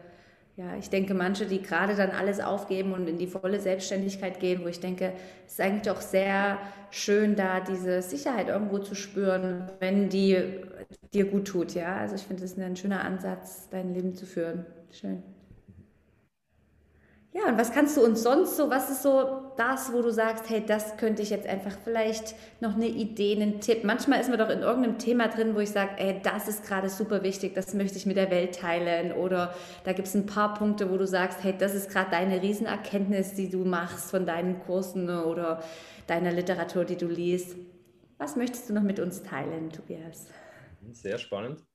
S1: ja, ich denke, manche, die gerade dann alles aufgeben und in die volle Selbstständigkeit gehen, wo ich denke, es ist eigentlich doch sehr schön, da diese Sicherheit irgendwo zu spüren, wenn die dir gut tut. Ja, also ich finde, das ist ein schöner Ansatz, dein Leben zu führen. Schön. Ja, und was kannst du uns sonst so, was ist so das, wo du sagst, hey, das könnte ich jetzt einfach vielleicht noch eine Idee, einen Tipp. Manchmal ist man doch in irgendeinem Thema drin, wo ich sage, ey, das ist gerade super wichtig, das möchte ich mit der Welt teilen. Oder da gibt es ein paar Punkte, wo du sagst, hey, das ist gerade deine Riesenerkenntnis, die du machst von deinen Kursen oder deiner Literatur, die du liest. Was möchtest du noch mit uns teilen, Tobias?
S2: Sehr spannend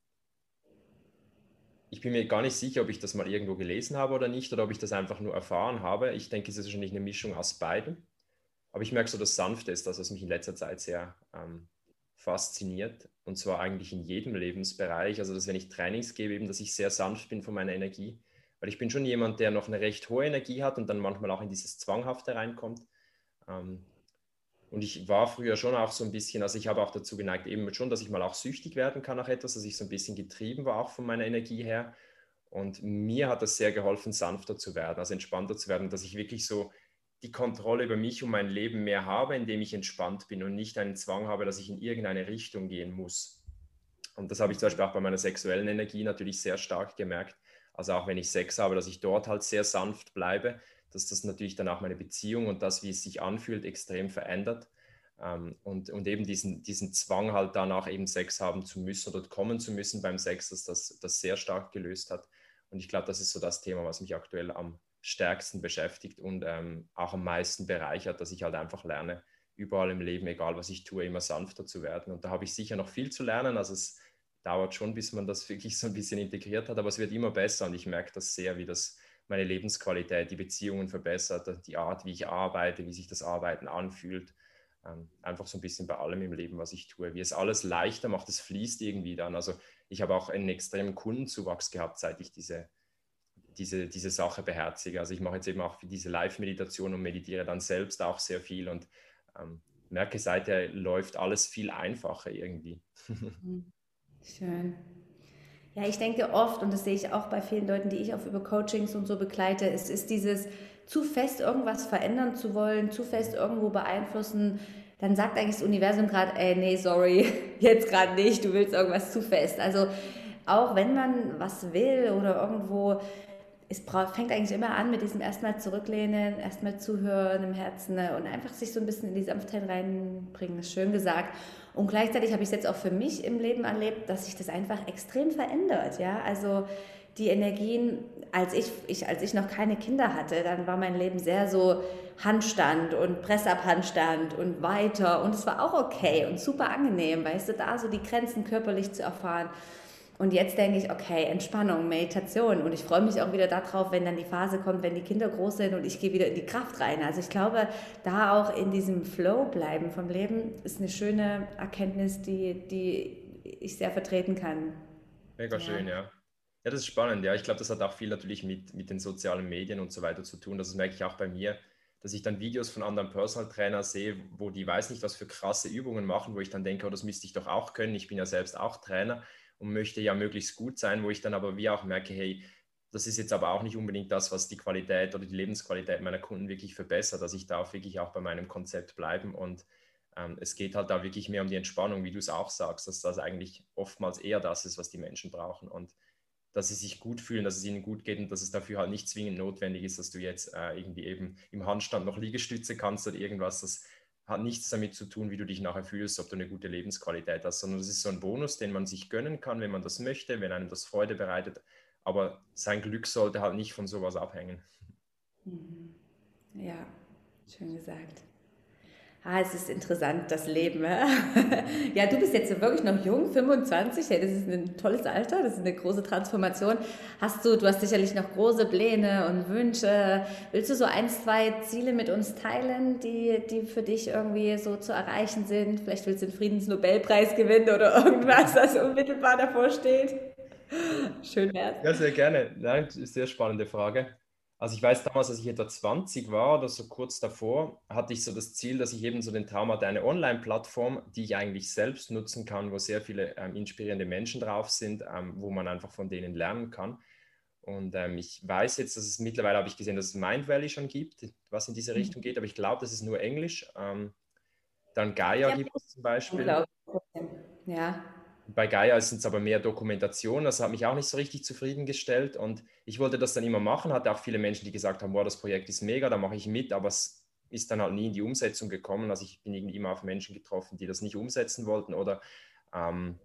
S2: ich bin mir gar nicht sicher, ob ich das mal irgendwo gelesen habe oder nicht, oder ob ich das einfach nur erfahren habe. Ich denke, es ist wahrscheinlich eine Mischung aus beiden. Aber ich merke so, das Sanfte ist das, was mich in letzter Zeit sehr ähm, fasziniert. Und zwar eigentlich in jedem Lebensbereich. Also, dass wenn ich Trainings gebe, eben, dass ich sehr sanft bin von meiner Energie. Weil ich bin schon jemand, der noch eine recht hohe Energie hat und dann manchmal auch in dieses Zwanghafte reinkommt. Ähm, und ich war früher schon auch so ein bisschen, also ich habe auch dazu geneigt, eben schon, dass ich mal auch süchtig werden kann nach etwas, dass ich so ein bisschen getrieben war, auch von meiner Energie her. Und mir hat das sehr geholfen, sanfter zu werden, also entspannter zu werden, dass ich wirklich so die Kontrolle über mich und mein Leben mehr habe, indem ich entspannt bin und nicht einen Zwang habe, dass ich in irgendeine Richtung gehen muss. Und das habe ich zum Beispiel auch bei meiner sexuellen Energie natürlich sehr stark gemerkt. Also auch wenn ich Sex habe, dass ich dort halt sehr sanft bleibe, dass das natürlich dann auch meine Beziehung und das, wie es sich anfühlt, extrem verändert. Ähm, und, und eben diesen, diesen Zwang halt danach eben Sex haben zu müssen oder kommen zu müssen beim Sex, dass das, das sehr stark gelöst hat. Und ich glaube, das ist so das Thema, was mich aktuell am stärksten beschäftigt und ähm, auch am meisten bereichert, dass ich halt einfach lerne, überall im Leben, egal was ich tue, immer sanfter zu werden. Und da habe ich sicher noch viel zu lernen. Also es dauert schon, bis man das wirklich so ein bisschen integriert hat, aber es wird immer besser und ich merke das sehr, wie das meine Lebensqualität, die Beziehungen verbessert, die Art, wie ich arbeite, wie sich das Arbeiten anfühlt. Ähm, einfach so ein bisschen bei allem im Leben, was ich tue. Wie es alles leichter macht, es fließt irgendwie dann. Also ich habe auch einen extremen Kundenzuwachs gehabt, seit ich diese, diese, diese Sache beherzige. Also ich mache jetzt eben auch diese Live-Meditation und meditiere dann selbst auch sehr viel und ähm, merke, seither läuft alles viel einfacher irgendwie.
S1: Schön. Ja, ich denke oft, und das sehe ich auch bei vielen Leuten, die ich auch über Coachings und so begleite, es ist dieses zu fest irgendwas verändern zu wollen, zu fest irgendwo beeinflussen, dann sagt eigentlich das Universum gerade, ey, nee, sorry, jetzt gerade nicht, du willst irgendwas zu fest. Also auch wenn man was will oder irgendwo, es fängt eigentlich immer an mit diesem erstmal zurücklehnen, erstmal zuhören im Herzen ne, und einfach sich so ein bisschen in die Sanftheit reinbringen, ist schön gesagt. Und gleichzeitig habe ich es jetzt auch für mich im Leben erlebt, dass sich das einfach extrem verändert. Ja, also die Energien, als ich, ich, als ich noch keine Kinder hatte, dann war mein Leben sehr so Handstand und Pressab-Handstand und weiter. Und es war auch okay und super angenehm, weißt du, da so die Grenzen körperlich zu erfahren. Und jetzt denke ich, okay, Entspannung, Meditation. Und ich freue mich auch wieder darauf, wenn dann die Phase kommt, wenn die Kinder groß sind und ich gehe wieder in die Kraft rein. Also ich glaube, da auch in diesem Flow bleiben vom Leben ist eine schöne Erkenntnis, die, die ich sehr vertreten kann.
S2: Mega ja. schön, ja. Ja, das ist spannend. Ja, ich glaube, das hat auch viel natürlich mit, mit den sozialen Medien und so weiter zu tun. Das merke ich auch bei mir, dass ich dann Videos von anderen Personal Trainer sehe, wo die weiß nicht, was für krasse Übungen machen, wo ich dann denke, oh, das müsste ich doch auch können. Ich bin ja selbst auch Trainer und möchte ja möglichst gut sein, wo ich dann aber wie auch merke, hey, das ist jetzt aber auch nicht unbedingt das, was die Qualität oder die Lebensqualität meiner Kunden wirklich verbessert. Also ich darf wirklich auch bei meinem Konzept bleiben und ähm, es geht halt da wirklich mehr um die Entspannung, wie du es auch sagst, dass das eigentlich oftmals eher das ist, was die Menschen brauchen und dass sie sich gut fühlen, dass es ihnen gut geht und dass es dafür halt nicht zwingend notwendig ist, dass du jetzt äh, irgendwie eben im Handstand noch Liegestütze kannst oder irgendwas. Das hat nichts damit zu tun, wie du dich nachher fühlst, ob du eine gute Lebensqualität hast, sondern es ist so ein Bonus, den man sich gönnen kann, wenn man das möchte, wenn einem das Freude bereitet. Aber sein Glück sollte halt nicht von sowas abhängen.
S1: Mhm. Ja, schön gesagt ah, es ist interessant, das Leben. ja, du bist jetzt wirklich noch jung, 25, ja, das ist ein tolles Alter, das ist eine große Transformation. Hast du, du hast sicherlich noch große Pläne und Wünsche. Willst du so ein, zwei Ziele mit uns teilen, die, die für dich irgendwie so zu erreichen sind? Vielleicht willst du den Friedensnobelpreis gewinnen oder irgendwas, das unmittelbar davor steht. Schön wär's.
S2: Ja, sehr gerne. Nein, sehr spannende Frage. Also ich weiß damals, als ich etwa 20 war oder so kurz davor, hatte ich so das Ziel, dass ich eben so den Traum hatte, eine Online-Plattform, die ich eigentlich selbst nutzen kann, wo sehr viele ähm, inspirierende Menschen drauf sind, ähm, wo man einfach von denen lernen kann. Und ähm, ich weiß jetzt, dass es mittlerweile, habe ich gesehen, dass es Mind Valley schon gibt, was in diese mhm. Richtung geht, aber ich glaube, das ist nur Englisch. Ähm, dann Gaia ja, gibt es zum Beispiel. Ja bei Gaia sind es aber mehr Dokumentation. Das hat mich auch nicht so richtig zufriedengestellt. Und ich wollte das dann immer machen. Hatte auch viele Menschen, die gesagt haben, boah, das Projekt ist mega, da mache ich mit. Aber es ist dann halt nie in die Umsetzung gekommen. Also ich bin irgendwie immer auf Menschen getroffen, die das nicht umsetzen wollten oder ähm,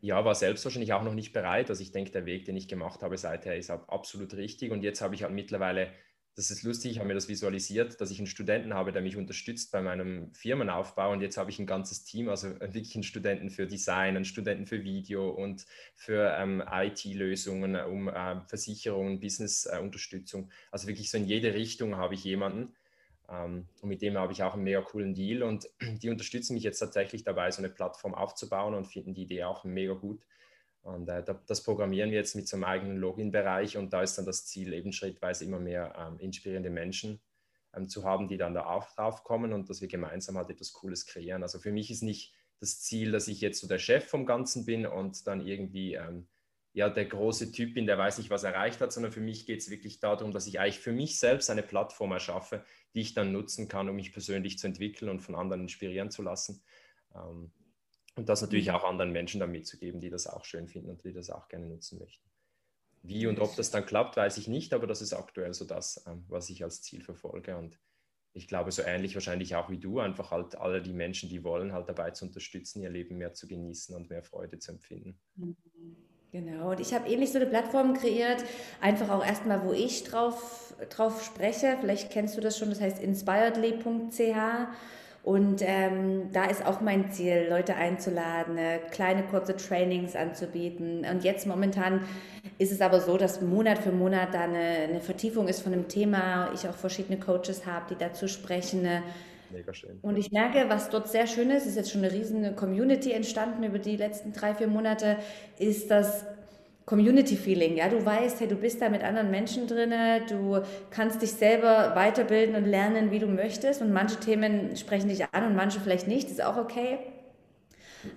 S2: ja, war selbst wahrscheinlich auch noch nicht bereit. Also ich denke, der Weg, den ich gemacht habe seither, ist absolut richtig. Und jetzt habe ich halt mittlerweile das ist lustig, ich habe mir das visualisiert, dass ich einen Studenten habe, der mich unterstützt bei meinem Firmenaufbau und jetzt habe ich ein ganzes Team, also wirklich einen Studenten für Design, einen Studenten für Video und für ähm, IT-Lösungen, um äh, Versicherungen, Business-Unterstützung. also wirklich so in jede Richtung habe ich jemanden ähm, und mit dem habe ich auch einen mega coolen Deal und die unterstützen mich jetzt tatsächlich dabei, so eine Plattform aufzubauen und finden die Idee auch mega gut. Und äh, das programmieren wir jetzt mit so einem eigenen Login-Bereich und da ist dann das Ziel, eben schrittweise immer mehr ähm, inspirierende Menschen ähm, zu haben, die dann da auch drauf kommen und dass wir gemeinsam halt etwas Cooles kreieren. Also für mich ist nicht das Ziel, dass ich jetzt so der Chef vom Ganzen bin und dann irgendwie ähm, ja, der große Typ bin, der weiß nicht, was erreicht hat, sondern für mich geht es wirklich darum, dass ich eigentlich für mich selbst eine Plattform erschaffe, die ich dann nutzen kann, um mich persönlich zu entwickeln und von anderen inspirieren zu lassen. Und das natürlich mhm. auch anderen Menschen dann mitzugeben, die das auch schön finden und die das auch gerne nutzen möchten. Wie und ob das dann klappt, weiß ich nicht, aber das ist aktuell so das, ähm, was ich als Ziel verfolge. Und ich glaube, so ähnlich wahrscheinlich auch wie du, einfach halt alle die Menschen, die wollen, halt dabei zu unterstützen, ihr Leben mehr zu genießen und mehr Freude zu empfinden. Mhm.
S1: Genau, und ich habe ähnlich so eine Plattform kreiert, einfach auch erstmal, wo ich drauf, drauf spreche. Vielleicht kennst du das schon, das heißt inspiredly.ch. Und ähm, da ist auch mein Ziel, Leute einzuladen, kleine kurze Trainings anzubieten. Und jetzt momentan ist es aber so, dass Monat für Monat da eine, eine Vertiefung ist von dem Thema. Ich auch verschiedene Coaches habe, die dazu sprechen. Mega schön. Und ich merke, was dort sehr schön ist, ist jetzt schon eine riesige Community entstanden über die letzten drei, vier Monate, ist, dass Community-Feeling, ja, du weißt, hey, du bist da mit anderen Menschen drin, du kannst dich selber weiterbilden und lernen, wie du möchtest und manche Themen sprechen dich an und manche vielleicht nicht, ist auch okay.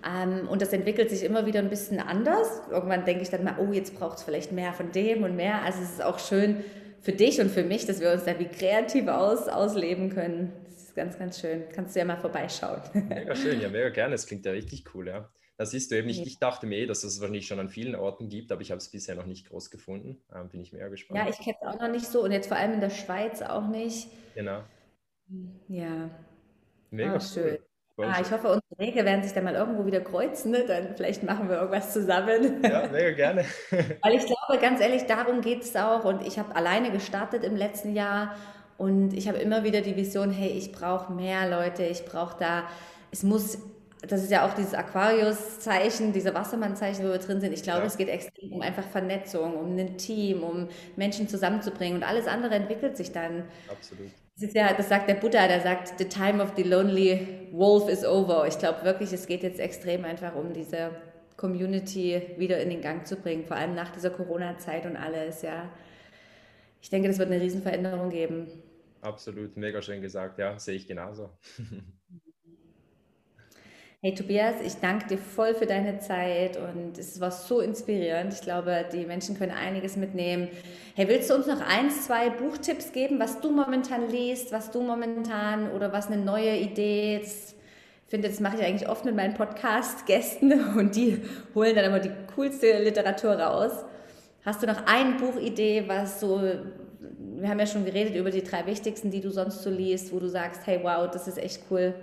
S1: Ähm, und das entwickelt sich immer wieder ein bisschen anders. Irgendwann denke ich dann mal, oh, jetzt braucht es vielleicht mehr von dem und mehr. Also es ist auch schön für dich und für mich, dass wir uns da wie kreativ aus, ausleben können. Das ist ganz, ganz schön. Kannst du ja mal vorbeischauen.
S2: Mega schön, ja, mega gerne. Das klingt ja richtig cool, ja. Das siehst du eben nicht. Ich dachte mir eh, dass es wahrscheinlich schon an vielen Orten gibt, aber ich habe es bisher noch nicht groß gefunden. Ähm, bin ich mehr gespannt.
S1: Ja, ich kenne es auch noch nicht so und jetzt vor allem in der Schweiz auch nicht.
S2: Genau.
S1: Ja.
S2: Mega
S1: ah, schön. Cool. Ah, ich hoffe, unsere Wege werden sich dann mal irgendwo wieder kreuzen. Ne? Dann vielleicht machen wir irgendwas zusammen.
S2: Ja, mega gerne.
S1: Weil ich glaube, ganz ehrlich, darum geht es auch. Und ich habe alleine gestartet im letzten Jahr und ich habe immer wieder die Vision, hey, ich brauche mehr Leute, ich brauche da, es muss das ist ja auch dieses Aquarius-Zeichen, diese Wassermann-Zeichen, wo wir drin sind. Ich glaube, ja. es geht extrem um einfach Vernetzung, um ein Team, um Menschen zusammenzubringen und alles andere entwickelt sich dann.
S2: Absolut.
S1: Das, ist ja, das sagt der Buddha, der sagt, the time of the lonely wolf is over. Ich glaube wirklich, es geht jetzt extrem einfach um diese Community wieder in den Gang zu bringen, vor allem nach dieser Corona-Zeit und alles, ja. Ich denke, das wird eine Riesenveränderung geben.
S2: Absolut, mega schön gesagt, ja, sehe ich genauso.
S1: Hey Tobias, ich danke dir voll für deine Zeit und es war so inspirierend. Ich glaube, die Menschen können einiges mitnehmen. Hey, willst du uns noch ein, zwei Buchtipps geben, was du momentan liest, was du momentan oder was eine neue Idee? Das, ich finde, das mache ich eigentlich oft mit meinen Podcast-Gästen und die holen dann immer die coolste Literatur raus. Hast du noch eine Buchidee, was so, wir haben ja schon geredet über die drei wichtigsten, die du sonst so liest, wo du sagst, hey, wow, das ist echt cool.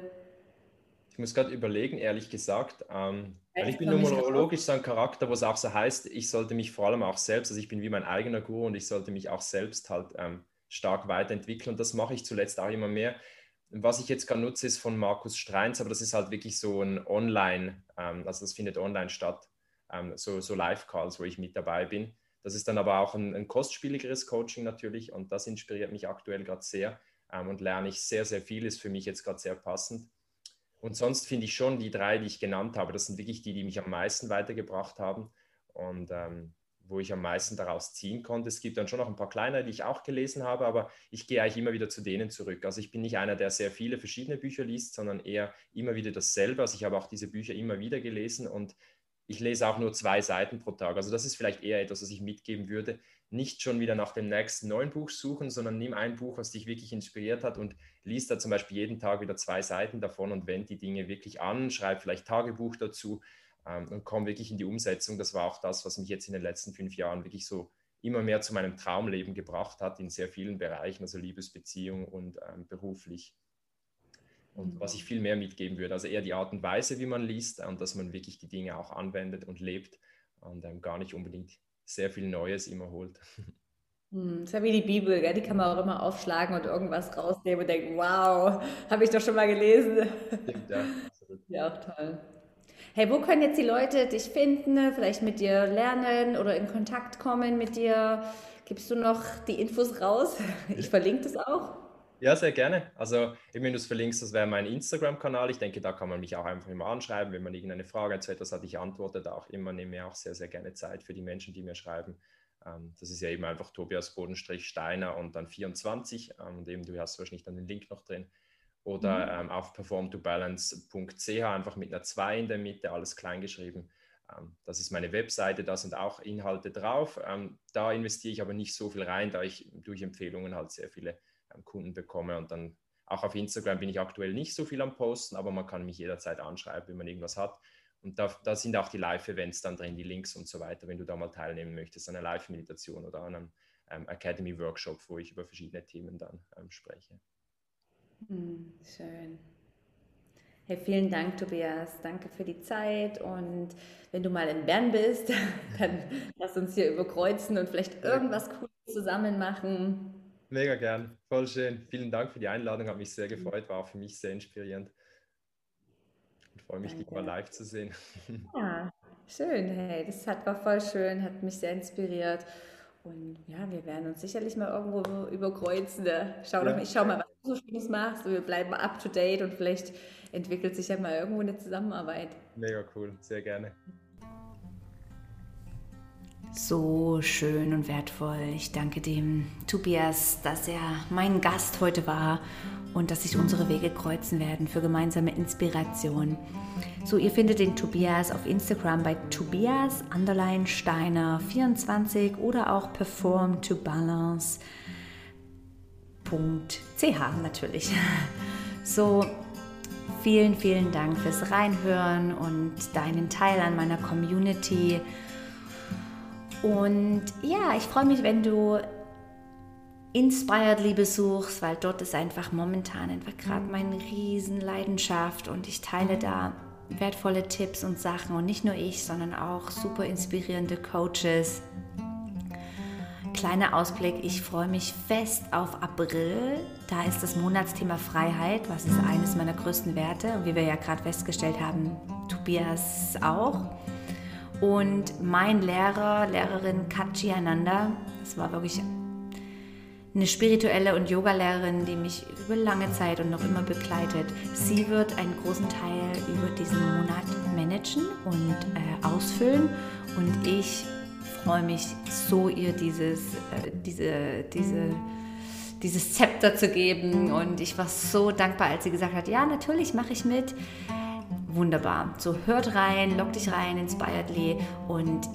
S2: Ich muss gerade überlegen, ehrlich gesagt. Ähm, weil ich bin numerologisch so ein Charakter, wo es auch so heißt, ich sollte mich vor allem auch selbst, also ich bin wie mein eigener Guru und ich sollte mich auch selbst halt ähm, stark weiterentwickeln. Und das mache ich zuletzt auch immer mehr. Was ich jetzt gerade nutze, ist von Markus Streins, aber das ist halt wirklich so ein Online, ähm, also das findet online statt, ähm, so, so Live-Calls, wo ich mit dabei bin. Das ist dann aber auch ein, ein kostspieligeres Coaching natürlich und das inspiriert mich aktuell gerade sehr ähm, und lerne ich sehr, sehr viel, ist für mich jetzt gerade sehr passend. Und sonst finde ich schon die drei, die ich genannt habe, das sind wirklich die, die mich am meisten weitergebracht haben und ähm, wo ich am meisten daraus ziehen konnte. Es gibt dann schon noch ein paar kleinere, die ich auch gelesen habe, aber ich gehe eigentlich immer wieder zu denen zurück. Also ich bin nicht einer, der sehr viele verschiedene Bücher liest, sondern eher immer wieder dasselbe. Also ich habe auch diese Bücher immer wieder gelesen und ich lese auch nur zwei Seiten pro Tag. Also das ist vielleicht eher etwas, was ich mitgeben würde nicht schon wieder nach dem nächsten neuen Buch suchen, sondern nimm ein Buch, was dich wirklich inspiriert hat und liest da zum Beispiel jeden Tag wieder zwei Seiten davon und wend die Dinge wirklich an, schreib vielleicht Tagebuch dazu ähm, und komm wirklich in die Umsetzung. Das war auch das, was mich jetzt in den letzten fünf Jahren wirklich so immer mehr zu meinem Traumleben gebracht hat, in sehr vielen Bereichen, also Liebesbeziehung und ähm, beruflich. Und was ich viel mehr mitgeben würde, also eher die Art und Weise, wie man liest und dass man wirklich die Dinge auch anwendet und lebt und ähm, gar nicht unbedingt sehr viel Neues immer holt.
S1: Hm, das ist ja wie die Bibel, gell? die kann man auch immer aufschlagen und irgendwas rausnehmen und denken, wow, habe ich doch schon mal gelesen. Stimmt, ja, absolut. Ja, auch toll. Hey, wo können jetzt die Leute dich finden, vielleicht mit dir lernen oder in Kontakt kommen mit dir? Gibst du noch die Infos raus? Ich verlinke das auch.
S2: Ja, sehr gerne. Also, wenn du es verlinkst, das wäre mein Instagram-Kanal. Ich denke, da kann man mich auch einfach immer anschreiben, wenn man irgendeine Frage zu etwas hat. Ich antworte da auch immer, nehme mir auch sehr, sehr gerne Zeit für die Menschen, die mir schreiben. Ähm, das ist ja eben einfach Tobias Bodenstrich Steiner und dann 24. Ähm, und eben, du hast wahrscheinlich dann den Link noch drin. Oder mhm. ähm, auf performtobalance.ch, einfach mit einer 2 in der Mitte, alles klein geschrieben. Das ist meine Webseite, da sind auch Inhalte drauf. Da investiere ich aber nicht so viel rein, da ich durch Empfehlungen halt sehr viele Kunden bekomme. Und dann auch auf Instagram bin ich aktuell nicht so viel am Posten, aber man kann mich jederzeit anschreiben, wenn man irgendwas hat. Und da, da sind auch die Live-Events dann drin, die Links und so weiter, wenn du da mal teilnehmen möchtest, an einer Live-Meditation oder an einem ähm, Academy-Workshop, wo ich über verschiedene Themen dann ähm, spreche.
S1: Hm, schön. Hey, vielen Dank, Tobias. Danke für die Zeit. Und wenn du mal in Bern bist, dann lass uns hier überkreuzen und vielleicht irgendwas Cooles zusammen machen.
S2: Mega gern, voll schön. Vielen Dank für die Einladung, hat mich sehr gefreut, war auch für mich sehr inspirierend. Und freue mich, dich mal live zu sehen.
S1: Ja, schön, hey, das hat, war voll schön, hat mich sehr inspiriert. Und ja, wir werden uns sicherlich mal irgendwo überkreuzen. Schau ja. doch, ich schau mal, was du so Schönes machst. Wir bleiben up to date und vielleicht entwickelt sich ja mal irgendwo eine Zusammenarbeit.
S2: Mega cool, sehr gerne
S1: so schön und wertvoll. Ich danke dem Tobias, dass er mein Gast heute war und dass sich unsere Wege kreuzen werden für gemeinsame Inspiration. So, ihr findet den Tobias auf Instagram bei Tobias Steiner 24 oder auch Perform to Balance. .ch natürlich. So, vielen, vielen Dank fürs Reinhören und deinen Teil an meiner Community. Und ja, ich freue mich, wenn du Inspiredly besuchst, weil dort ist einfach momentan einfach gerade meine Riesenleidenschaft und ich teile da wertvolle Tipps und Sachen und nicht nur ich, sondern auch super inspirierende Coaches. Kleiner Ausblick, ich freue mich fest auf April. Da ist das Monatsthema Freiheit, was ist eines meiner größten Werte und wie wir ja gerade festgestellt haben, Tobias auch. Und mein Lehrer, Lehrerin Kachi Ananda, das war wirklich eine spirituelle und Yoga-Lehrerin, die mich über lange Zeit und noch immer begleitet. Sie wird einen großen Teil über diesen Monat managen und äh, ausfüllen und ich freue mich so, ihr dieses, äh, diese, diese, dieses Zepter zu geben und ich war so dankbar, als sie gesagt hat, ja, natürlich mache ich mit. Wunderbar. So hört rein, lock dich rein, Inspiredly und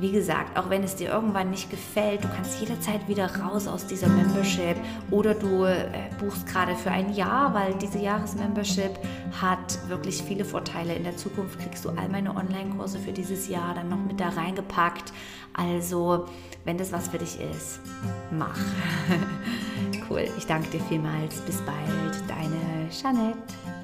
S1: wie gesagt, auch wenn es dir irgendwann nicht gefällt, du kannst jederzeit wieder raus aus dieser Membership oder du äh, buchst gerade für ein Jahr, weil diese Jahresmembership hat wirklich viele Vorteile. In der Zukunft kriegst du all meine Online-Kurse für dieses Jahr dann noch mit da reingepackt. Also, wenn das was für dich ist, mach. cool. Ich danke dir vielmals. Bis bald. Deine Jeanette.